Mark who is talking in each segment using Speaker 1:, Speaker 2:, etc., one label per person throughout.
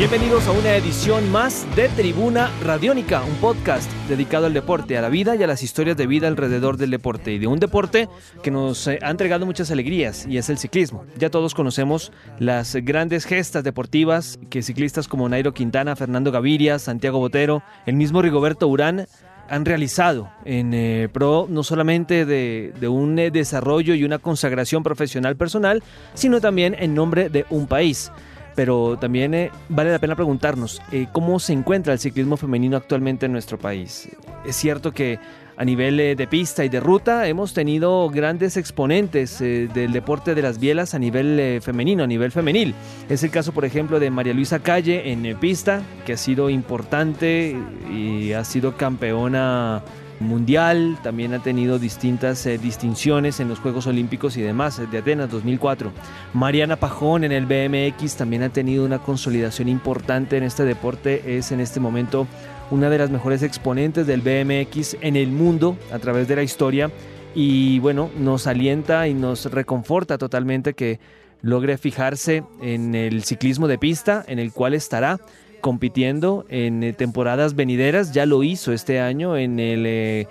Speaker 1: Bienvenidos a una edición más de Tribuna Radiónica, un podcast dedicado al deporte, a la vida y a las historias de vida alrededor del deporte y de un deporte que nos eh, ha entregado muchas alegrías y es el ciclismo. Ya todos conocemos las grandes gestas deportivas que ciclistas como Nairo Quintana, Fernando Gaviria, Santiago Botero, el mismo Rigoberto Urán han realizado en eh, pro no solamente de, un eh, desarrollo y una consagración profesional personal, sino también en nombre de un país pero también eh, vale la pena preguntarnos eh, cómo se encuentra el ciclismo femenino actualmente en nuestro país. Es cierto que a nivel eh, de pista y de ruta hemos tenido grandes exponentes del deporte de las bielas a nivel femenino, a nivel femenil. Es el caso, por ejemplo, de María Luisa Calle en pista, que ha sido importante y ha sido campeona mundial, también ha tenido distintas eh, distinciones en los Juegos Olímpicos y demás, eh, de Atenas 2004. Mariana Pajón en el BMX también ha tenido una consolidación importante en este deporte, es en este momento una de las mejores exponentes del BMX en el mundo a través de la historia y bueno, nos alienta y nos reconforta totalmente que logre fijarse en el ciclismo de pista en el cual estará compitiendo en eh, temporadas venideras. Ya lo hizo este año en el eh,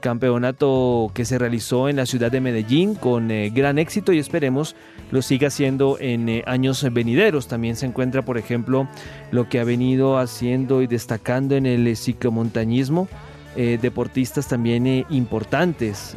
Speaker 1: campeonato que se realizó en la ciudad de Medellín con eh, gran éxito y esperemos lo siga haciendo en años venideros. También se encuentra, por ejemplo, lo que ha venido haciendo y destacando en el ciclomontañismo. deportistas también importantes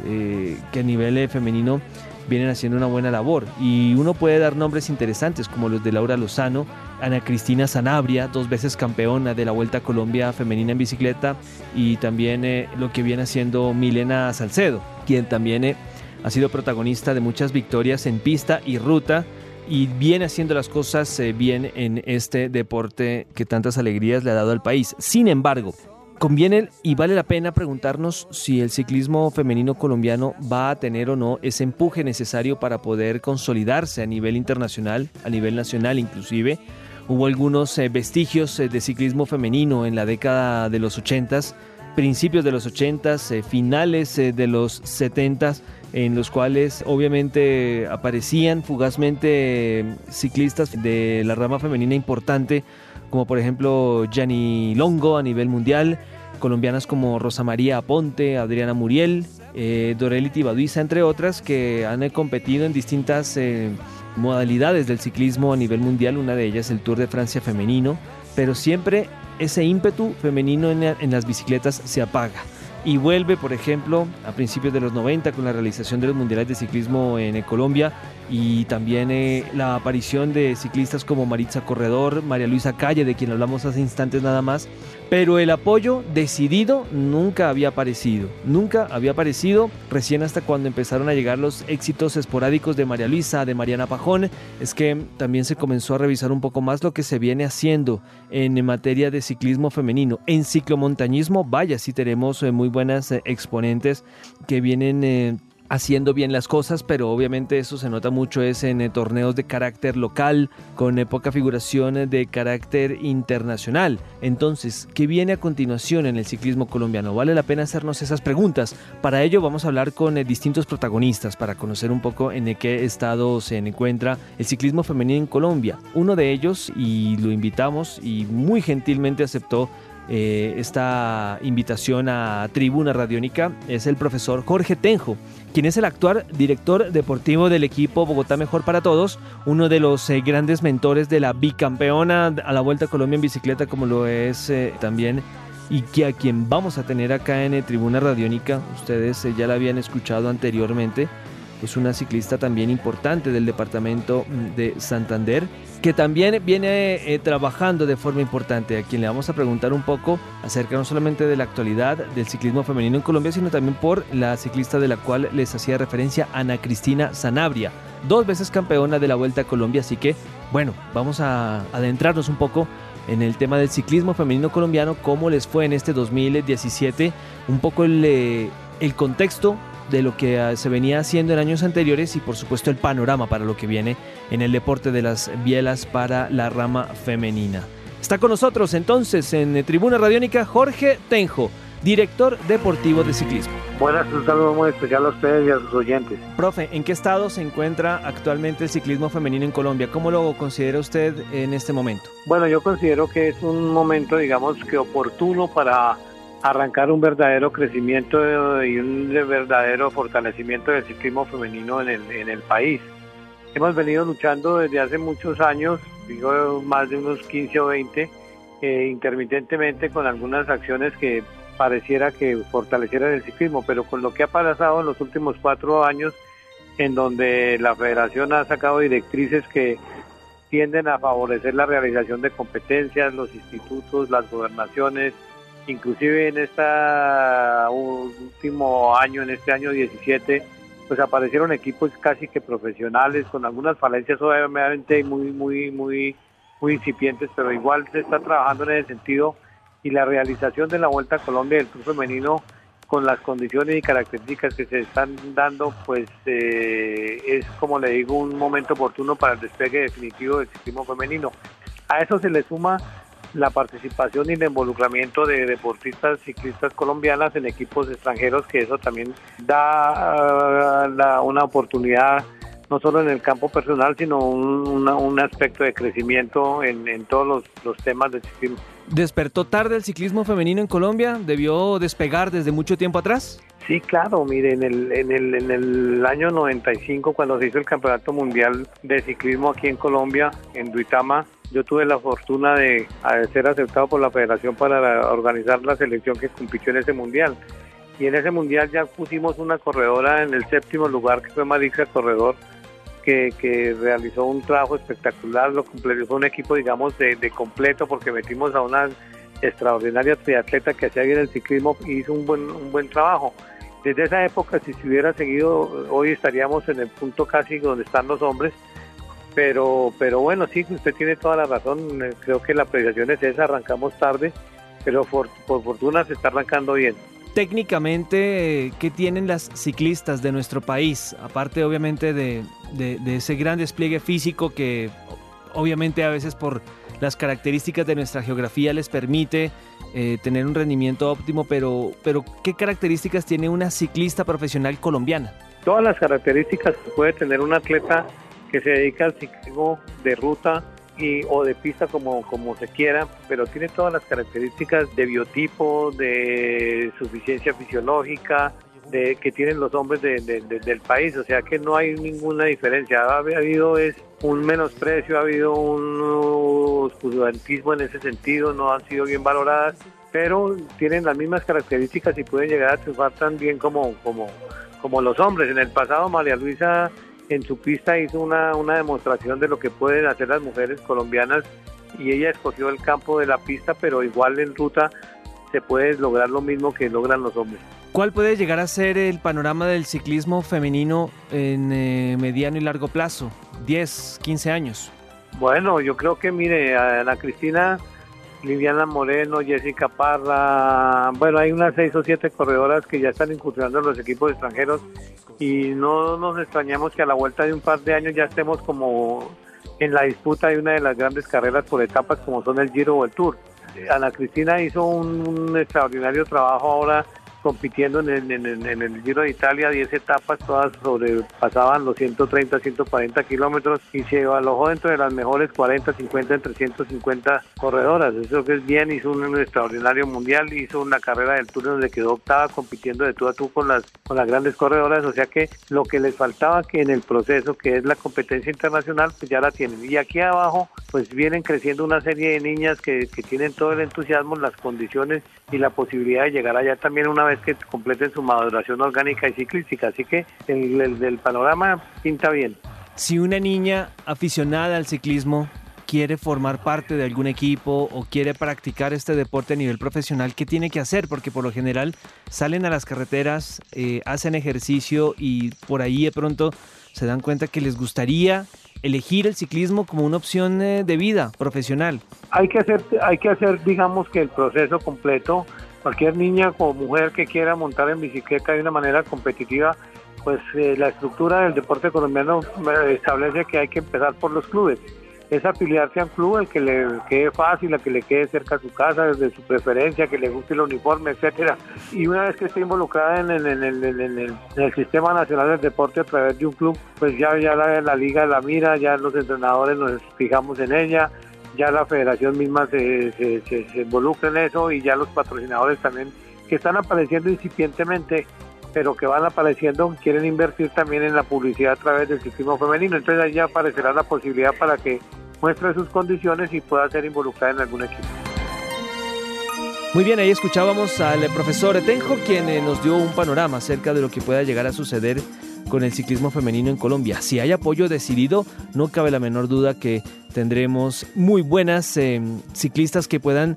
Speaker 1: que a nivel femenino vienen haciendo una buena labor. Y uno puede dar nombres interesantes como los de Laura Lozano, Ana Cristina Sanabria, dos veces campeona de la Vuelta a Colombia femenina en bicicleta, y también eh, lo que viene haciendo Milena Salcedo, quien también eh, ha sido protagonista de muchas victorias en pista y ruta y viene haciendo las cosas eh, bien en este deporte que tantas alegrías le ha dado al país. Sin embargo, Conviene y vale la pena preguntarnos si el ciclismo femenino colombiano va a tener o no ese empuje necesario para poder consolidarse a nivel internacional, a nivel nacional inclusive. Hubo algunos eh, vestigios eh, de ciclismo femenino en la década de los 80s, principios de los 80s, eh, finales de los 70s, en los cuales obviamente aparecían fugazmente ciclistas de la rama femenina importante, como por ejemplo Gianni Longo a nivel mundial, colombianas como Rosa María Aponte, Adriana Muriel, eh, Dorelity entre otras, que han competido en distintas eh, modalidades del ciclismo a nivel mundial, una de ellas el Tour de Francia femenino, pero siempre ese ímpetu femenino en las bicicletas se apaga y vuelve, por ejemplo, a principios de los 90 con la realización de los mundiales de ciclismo en Colombia y también eh, la aparición de ciclistas como Maritza Corredor, María Luisa Calle, de quien hablamos hace instantes nada más, pero el apoyo decidido nunca había aparecido, nunca había aparecido, recién hasta cuando empezaron a llegar los éxitos esporádicos de María Luisa, de Mariana Pajón, es que también se comenzó a revisar un poco más lo que se viene haciendo en materia de ciclismo femenino. En ciclomontañismo, vaya, sí tenemos eh, muy buenas eh, exponentes que vienen haciendo bien las cosas, pero obviamente eso se nota mucho en eh, torneos de carácter local, con eh, poca figuración eh, de carácter internacional. Entonces, ¿qué viene a continuación en el ciclismo colombiano? Vale la pena hacernos esas preguntas. Para ello vamos a hablar con distintos protagonistas para conocer un poco en qué estado se encuentra el ciclismo femenino en Colombia. Uno de ellos, y lo invitamos y muy gentilmente aceptó esta invitación a Tribuna Radiónica es el profesor Jorge Tenjo quien es el actual director deportivo del equipo Bogotá Mejor para Todos, uno de los eh, grandes mentores de la bicampeona a la Vuelta a Colombia en bicicleta, como lo es eh, también, y que a quien vamos a tener acá en eh, Tribuna Radiónica, ustedes ya la habían escuchado anteriormente, es una ciclista también importante del departamento mm, de Santander que también viene eh, trabajando de forma importante, a quien le vamos a preguntar un poco acerca no solamente de la actualidad del ciclismo femenino en Colombia, sino también por la ciclista de la cual les hacía referencia, Ana Cristina Sanabria, dos veces campeona de la Vuelta a Colombia, así que bueno, vamos a adentrarnos un poco en el tema del ciclismo femenino colombiano, cómo les fue en este 2017, un poco el, eh, el contexto de lo que ah, se venía haciendo en años anteriores y por supuesto el panorama para lo que viene en el deporte de las bielas para la rama femenina. Está con nosotros entonces en Tribuna Radiónica Jorge Tenjo, director deportivo de ciclismo.
Speaker 2: Buenas, un saludo muy especial a ustedes y a sus oyentes.
Speaker 1: Profe, ¿en qué estado se encuentra actualmente el ciclismo femenino en Colombia? ¿Cómo lo considera usted en este momento?
Speaker 2: Bueno, yo considero que es un momento, digamos, que oportuno para arrancar un verdadero crecimiento y un verdadero fortalecimiento del ciclismo femenino en el, en el país. Hemos venido luchando desde hace muchos años, digo más de unos 15 o 20, eh, intermitentemente con algunas acciones que pareciera que fortalecieran el ciclismo, pero con lo que ha pasado en los últimos cuatro años, en donde la federación ha sacado directrices que tienden a favorecer la realización de competencias, los institutos, las gobernaciones, inclusive en este último año, en este año 17, pues aparecieron equipos casi que profesionales, con algunas falencias obviamente muy, muy, muy, muy incipientes, pero igual se está trabajando en ese sentido y la realización de la Vuelta a Colombia del Club Femenino con las condiciones y características que se están dando, pues eh, es como le digo un momento oportuno para el despegue definitivo del ciclismo femenino. A eso se le suma la participación y el involucramiento de deportistas ciclistas colombianas en equipos extranjeros, que eso también da uh, una oportunidad no solo en el campo personal, sino un, un aspecto de crecimiento en, en todos los, los temas del ciclismo.
Speaker 1: ¿Despertó tarde el ciclismo femenino en Colombia? ¿Debió despegar desde mucho tiempo atrás?
Speaker 2: Sí, claro, mire, en el, en, el, en el año 95, cuando se hizo el Campeonato Mundial de Ciclismo aquí en Colombia, en Duitama, yo tuve la fortuna de, ser aceptado por la federación para organizar la selección que compitió en ese mundial. Y en ese mundial ya pusimos una corredora en el séptimo lugar, que fue Marisa Corredor, que, realizó un trabajo espectacular, lo completó, fue un equipo, digamos, de, completo, porque metimos a una extraordinaria triatleta que hacía bien el ciclismo y hizo un buen, un buen trabajo. Desde esa época, si se hubiera seguido, hoy estaríamos en el punto casi donde están los hombres, pero, pero bueno, sí, usted tiene toda la razón, creo que la apreciación es esa, arrancamos tarde, pero por fortuna se está arrancando bien.
Speaker 1: Técnicamente, ¿qué tienen las ciclistas de nuestro país? Aparte, obviamente, de, ese gran despliegue físico que, obviamente, a veces por las características de nuestra geografía les permite eh, tener un rendimiento óptimo, pero, pero ¿qué características tiene una ciclista profesional colombiana?
Speaker 2: Todas las características que puede tener un atleta que se dedica al ciclismo de ruta, o de pista como, como se quiera, pero tiene todas las características de biotipo, de suficiencia fisiológica, de, que tienen los hombres del país, o sea que no hay ninguna diferencia. Ha, habido es un menosprecio, ha habido un oscurantismo en ese sentido, no han sido bien valoradas, pero tienen las mismas características y pueden llegar a triunfar tan bien como, como, como los hombres. En el pasado María Luisa en su pista hizo una, una demostración de lo que pueden hacer las mujeres colombianas y ella escogió el campo de la pista, pero igual en ruta se puede lograr lo mismo que logran los hombres.
Speaker 1: ¿Cuál puede llegar a ser el panorama del ciclismo femenino en eh, mediano y largo plazo? 10, 15 años.
Speaker 2: Bueno, yo creo que, mire, Ana Cristina, Liliana Moreno, Jessica Parra, bueno, hay unas seis o siete corredoras que ya están incursionando en los equipos extranjeros y no nos extrañamos que a la vuelta de un par de años ya estemos como en la disputa de una de las grandes carreras por etapas como son el Giro o el Tour. Ana Cristina hizo un, extraordinario trabajo ahora compitiendo en el, Giro de Italia, 10 etapas, todas sobrepasaban los 130, 140 kilómetros y se alojó dentro de las mejores 40, 50, entre 150 corredoras. Eso que es bien, hizo un, extraordinario mundial, hizo una carrera del Tour donde quedó octava compitiendo de tú a tú con las, con las grandes corredoras, o sea que lo que les faltaba que en el proceso, que es la competencia internacional, pues ya la tienen. Y aquí abajo, pues vienen creciendo una serie de niñas que, que tienen todo el entusiasmo, las condiciones y la posibilidad de llegar allá también una vez que completen su maduración orgánica y ciclística. Así que el, panorama pinta bien.
Speaker 1: Si una niña aficionada al ciclismo quiere formar parte de algún equipo o quiere practicar este deporte a nivel profesional, ¿qué tiene que hacer? Porque por lo general salen a las carreteras, eh, hacen ejercicio y por ahí de pronto se dan cuenta que les gustaría elegir el ciclismo como una opción eh, de vida profesional.
Speaker 2: Hay que hacer, hay que hacer, digamos que el proceso completo. Cualquier niña o mujer que quiera montar en bicicleta de una manera competitiva, pues eh, la estructura del deporte colombiano eh, establece que hay que empezar por los clubes. es afiliarse a un club el que le quede fácil, a que le quede cerca a su casa, desde su preferencia, que le guste el uniforme, etcétera. Y una vez que esté involucrada en, el, sistema nacional del deporte a través de un club, pues ya, ya la, la liga la mira, ya los entrenadores nos fijamos en ella, ya la federación misma se, se, involucra en eso y ya los patrocinadores también que están apareciendo incipientemente pero que van apareciendo, quieren invertir también en la publicidad a través del ciclismo femenino. Entonces ahí ya aparecerá la posibilidad para que muestre sus condiciones y pueda ser involucrada en algún equipo.
Speaker 1: Muy bien, ahí escuchábamos al profesor Tenjo, quien eh, nos dio un panorama acerca de lo que pueda llegar a suceder con el ciclismo femenino en Colombia. Si hay apoyo decidido, no cabe la menor duda que tendremos muy buenas eh, ciclistas que puedan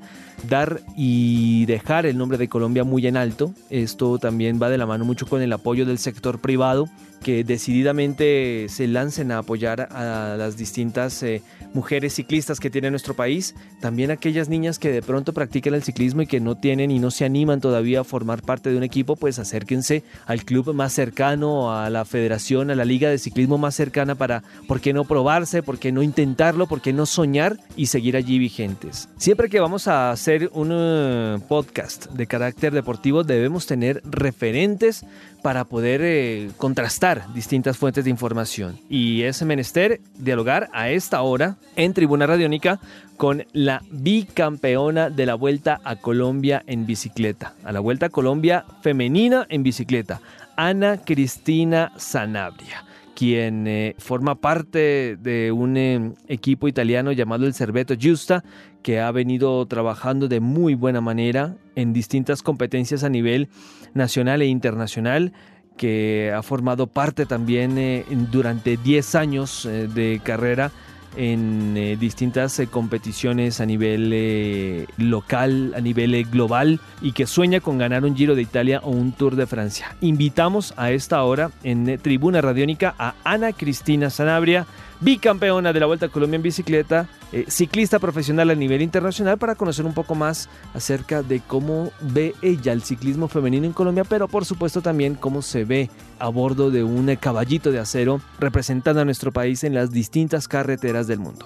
Speaker 1: dar y dejar el nombre de Colombia muy en alto. Esto también va de la mano mucho con el apoyo del sector privado que decididamente se lancen a apoyar a las distintas eh, mujeres ciclistas que tiene nuestro país, también aquellas niñas que de pronto practican el ciclismo y que no tienen y no se animan todavía a formar parte de un equipo, pues acérquense al club más cercano, a la federación, a la liga de ciclismo más cercana para, ¿por qué no probarse? ¿Por qué no intentarlo? ¿Por qué no soñar y seguir allí vigentes? Siempre que vamos a hacer un eh, podcast de carácter deportivo debemos tener referentes para poder eh, contrastar distintas fuentes de información. Y es menester dialogar a esta hora en Tribuna Radiónica con la bicampeona de la Vuelta a Colombia en bicicleta, a la Vuelta a Colombia femenina en bicicleta, Ana Cristina Sanabria quien eh, forma parte de un eh, equipo italiano llamado el Cerveto Giusta, que ha venido trabajando de muy buena manera en distintas competencias a nivel nacional e internacional que ha formado parte también eh, durante 10 años de carrera en eh, distintas eh, competiciones a nivel eh, local, a nivel global y que sueña con ganar un Giro de Italia o un Tour de Francia. Invitamos a esta hora en Tribuna Radiónica a Ana Cristina Sanabria bicampeona de la Vuelta a Colombia en bicicleta, eh, ciclista profesional a nivel internacional, para conocer un poco más acerca de cómo ve ella el ciclismo femenino en Colombia, pero por supuesto también cómo se ve a bordo de un caballito de acero representando a nuestro país en las distintas carreteras del mundo.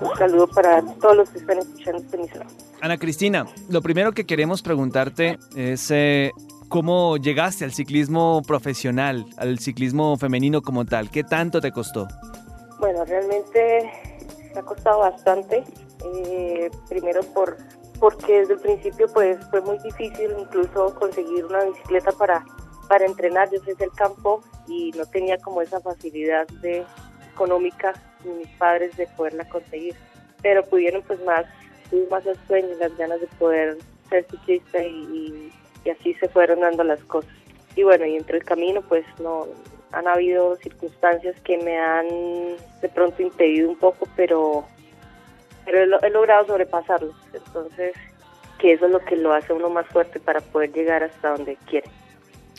Speaker 3: Un saludo para todos los que están escuchando este.
Speaker 1: Ana Cristina, lo primero que queremos preguntarte es eh, ¿Cómo llegaste al ciclismo profesional, al ciclismo femenino como tal? ¿Qué tanto te costó?
Speaker 3: Bueno, realmente me ha costado bastante. Eh, primero por porque desde el principio pues fue muy difícil incluso conseguir una bicicleta para, para entrenar. Yo soy del campo y no tenía como esa facilidad de económica ni mis padres de poderla conseguir. Pero pudieron pues más, más el sueño y las ganas de poder ser ciclista y y así se fueron dando las cosas. Y bueno, y entre el camino pues no han habido circunstancias que me han de pronto impedido un poco, pero, pero he, logrado sobrepasarlos. Entonces, que eso es lo que lo hace uno más fuerte para poder llegar hasta donde quiere.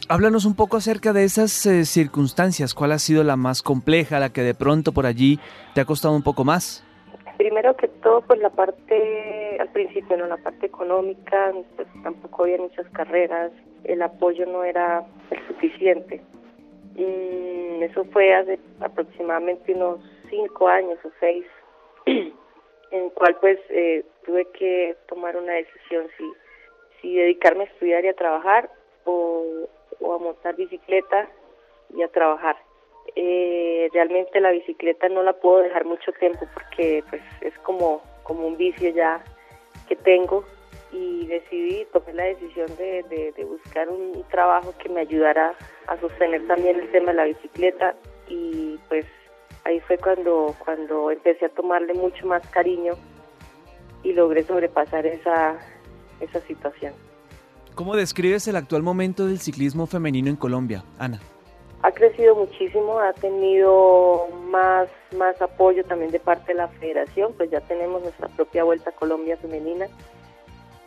Speaker 1: Háblanos un poco acerca de esas eh, circunstancias. ¿Cuál ha sido la más compleja, la que de pronto por allí te ha costado un poco más?
Speaker 3: Primero que todo, pues la parte, al principio, no la parte económica, pues tampoco había muchas carreras, el apoyo no era el suficiente. Y eso fue hace aproximadamente unos cinco años o seis, en cual pues eh, tuve que tomar una decisión si, si dedicarme a estudiar y a trabajar o, o a montar bicicleta y a trabajar eh, realmente la bicicleta no la puedo dejar mucho tiempo porque pues es como, como un vicio ya que tengo y decidí, tomé la decisión de, de, buscar un trabajo que me ayudara a sostener también el tema de la bicicleta y pues ahí fue cuando, cuando empecé a tomarle mucho más cariño y logré sobrepasar esa, esa situación.
Speaker 1: ¿Cómo describes el actual momento del ciclismo femenino en Colombia, Ana?
Speaker 3: Ha crecido muchísimo, ha tenido más, más apoyo también de parte de la federación, pues ya tenemos nuestra propia Vuelta a Colombia femenina.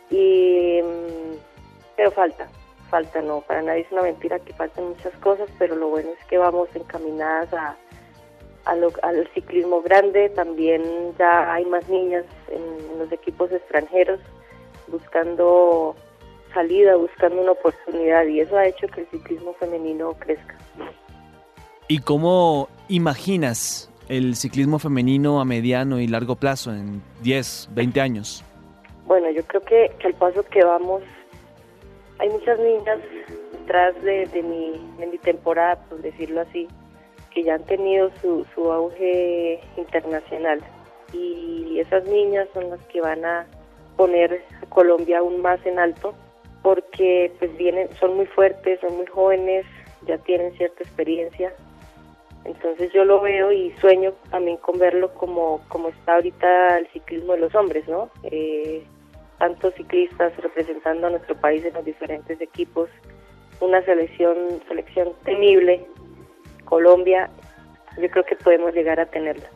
Speaker 3: Y, mm, pero falta, falta, no, para nadie es una mentira que faltan muchas cosas, pero lo bueno es que vamos encaminadas a, al ciclismo grande, también ya hay más niñas en los equipos extranjeros buscando salida, buscando una oportunidad y eso ha hecho que el ciclismo femenino crezca.
Speaker 1: ¿Y cómo imaginas el ciclismo femenino a mediano y largo plazo, en 10, 20 años?
Speaker 3: Bueno, yo creo que, que al paso que vamos, hay muchas niñas detrás de, de, mi, de mi temporada, por decirlo así, que ya han tenido su, su auge internacional. Y esas niñas son las que van a poner a Colombia aún más en alto porque pues vienen, son muy fuertes, son muy jóvenes, ya tienen cierta experiencia. Entonces yo lo veo y sueño también con verlo como, como está ahorita el ciclismo de los hombres, ¿no? Eh, tantos ciclistas representando a nuestro país en los diferentes equipos, una selección, selección temible, Colombia, yo creo que podemos llegar a tenerla.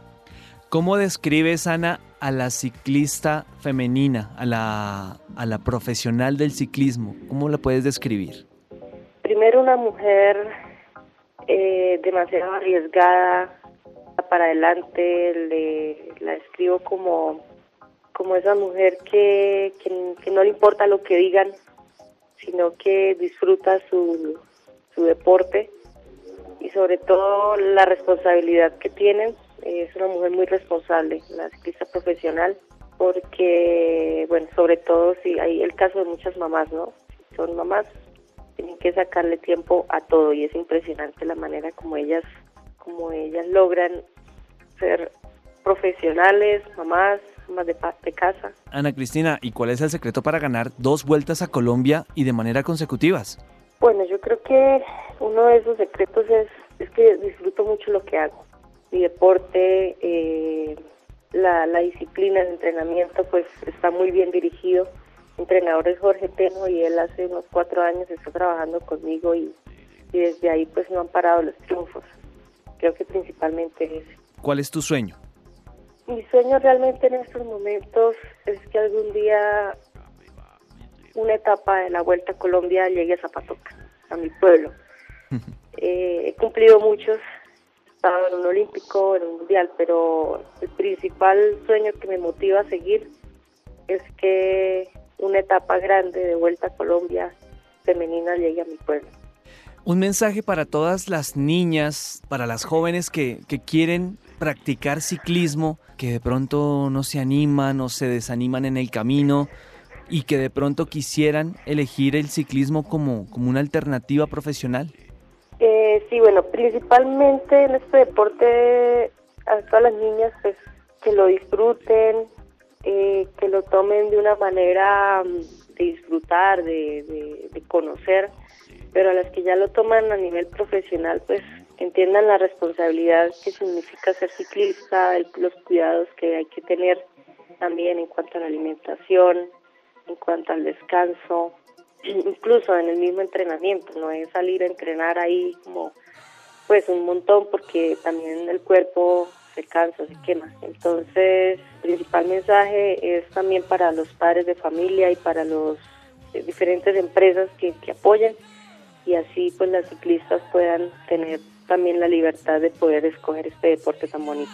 Speaker 1: ¿Cómo describes, Ana, a la ciclista femenina, a la, a la profesional del ciclismo? ¿Cómo la puedes describir?
Speaker 3: Primero una mujer eh, demasiado arriesgada para adelante, le, la describo como, como esa mujer que, que, que, no le importa lo que digan, sino que disfruta su, su deporte y sobre todo la responsabilidad que tienen es una mujer muy responsable, una ciclista profesional, porque, bueno, sobre todo si hay el caso de muchas mamás, ¿no? Son mamás, tienen que sacarle tiempo a todo y es impresionante la manera como ellas, como ellas logran ser profesionales, mamás, más de, de casa.
Speaker 1: Ana Cristina, ¿y cuál es el secreto para ganar dos vueltas a Colombia y de manera consecutivas?
Speaker 3: Bueno, yo creo que uno de esos secretos es, es que disfruto mucho lo que hago mi deporte, eh, la, la, disciplina de entrenamiento pues está muy bien dirigido. El entrenador es Jorge Teno y él hace unos cuatro años está trabajando conmigo y, y desde ahí pues no han parado los triunfos. Creo que principalmente es.
Speaker 1: ¿Cuál es tu sueño?
Speaker 3: Mi sueño realmente en estos momentos es que algún día una etapa de la Vuelta a Colombia llegue a Zapatoca, a mi pueblo. eh, he cumplido muchos, en un olímpico, en un mundial, pero el principal sueño que me motiva a seguir es que una etapa grande de vuelta a Colombia femenina llegue a mi pueblo.
Speaker 1: Un mensaje para todas las niñas, para las jóvenes que, que quieren practicar ciclismo, que de pronto no se animan o se desaniman en el camino y que de pronto quisieran elegir el ciclismo como, como una alternativa profesional.
Speaker 3: Sí, bueno, principalmente en este deporte a todas las niñas pues que lo disfruten, eh, que lo tomen de una manera mm, de disfrutar, de, de, de, conocer, pero a las que ya lo toman a nivel profesional pues entiendan la responsabilidad que significa ser ciclista, el, los cuidados que hay que tener también en cuanto a la alimentación, en cuanto al descanso, incluso en el mismo entrenamiento, no es salir a entrenar ahí como pues un montón porque también el cuerpo se cansa, se quema. Entonces, principal mensaje es también para los padres de familia y para los eh, diferentes empresas que, que apoyen y así pues las ciclistas puedan tener también la libertad de poder escoger este deporte tan bonito.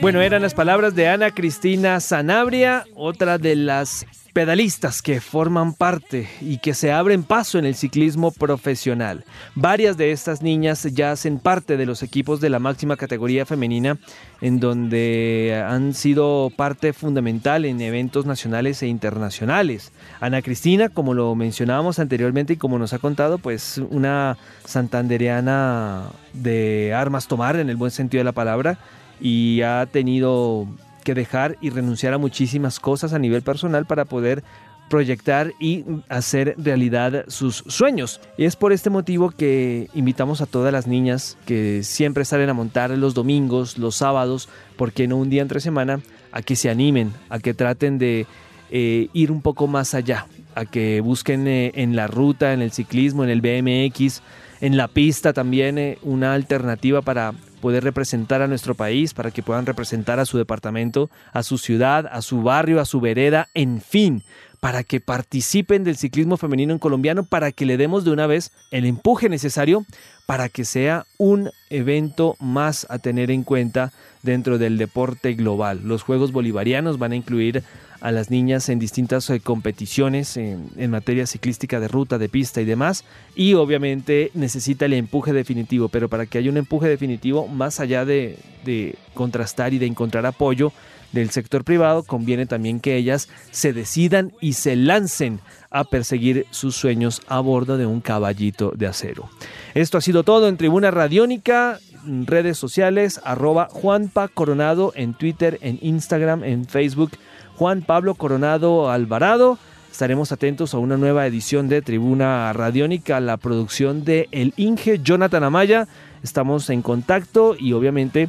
Speaker 1: Bueno, eran las palabras de Ana Cristina Sanabria, otra de las pedalistas que forman parte y que se abren paso en el ciclismo profesional. Varias de estas niñas ya hacen parte de los equipos de la máxima categoría femenina, en donde han sido parte fundamental en eventos nacionales e internacionales. Ana Cristina, como lo mencionábamos anteriormente y como nos ha contado, pues una santandereana de armas tomar en el buen sentido de la palabra y ha tenido que dejar y renunciar a muchísimas cosas a nivel personal para poder proyectar y hacer realidad sus sueños. Y es por este motivo que invitamos a todas las niñas que siempre salen a montar los domingos, los sábados, porque no un día entre semana, a que se animen, a que traten de eh, ir un poco más allá, a que busquen eh, en la ruta, en el ciclismo, en el BMX, en la pista también eh, una alternativa para poder representar a nuestro país, para que puedan representar a su departamento, a su ciudad, a su barrio, a su vereda, en fin, para que participen del ciclismo femenino en colombiano, para que le demos de una vez el empuje necesario para que sea un evento más a tener en cuenta dentro del deporte global. Los Juegos Bolivarianos van a incluir a las niñas en distintas eh, competiciones en, materia ciclística de ruta, de pista y demás. Y obviamente necesita el empuje definitivo, pero para que haya un empuje definitivo, más allá de, de contrastar y de encontrar apoyo del sector privado, conviene también que ellas se decidan y se lancen a perseguir sus sueños a bordo de un caballito de acero. Esto ha sido todo en Tribuna Radiónica redes sociales, arroba Juanpa Coronado en Twitter, en Instagram, en Facebook, Juan Pablo Coronado Alvarado. Estaremos atentos a una nueva edición de Tribuna Radiónica, la producción de El Inge Jonathan Amaya. Estamos en contacto y obviamente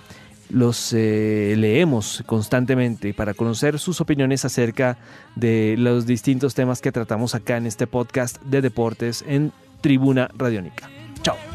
Speaker 1: los eh, leemos constantemente para conocer sus opiniones acerca de los distintos temas que tratamos acá en este podcast de deportes en Tribuna Radiónica. Chao.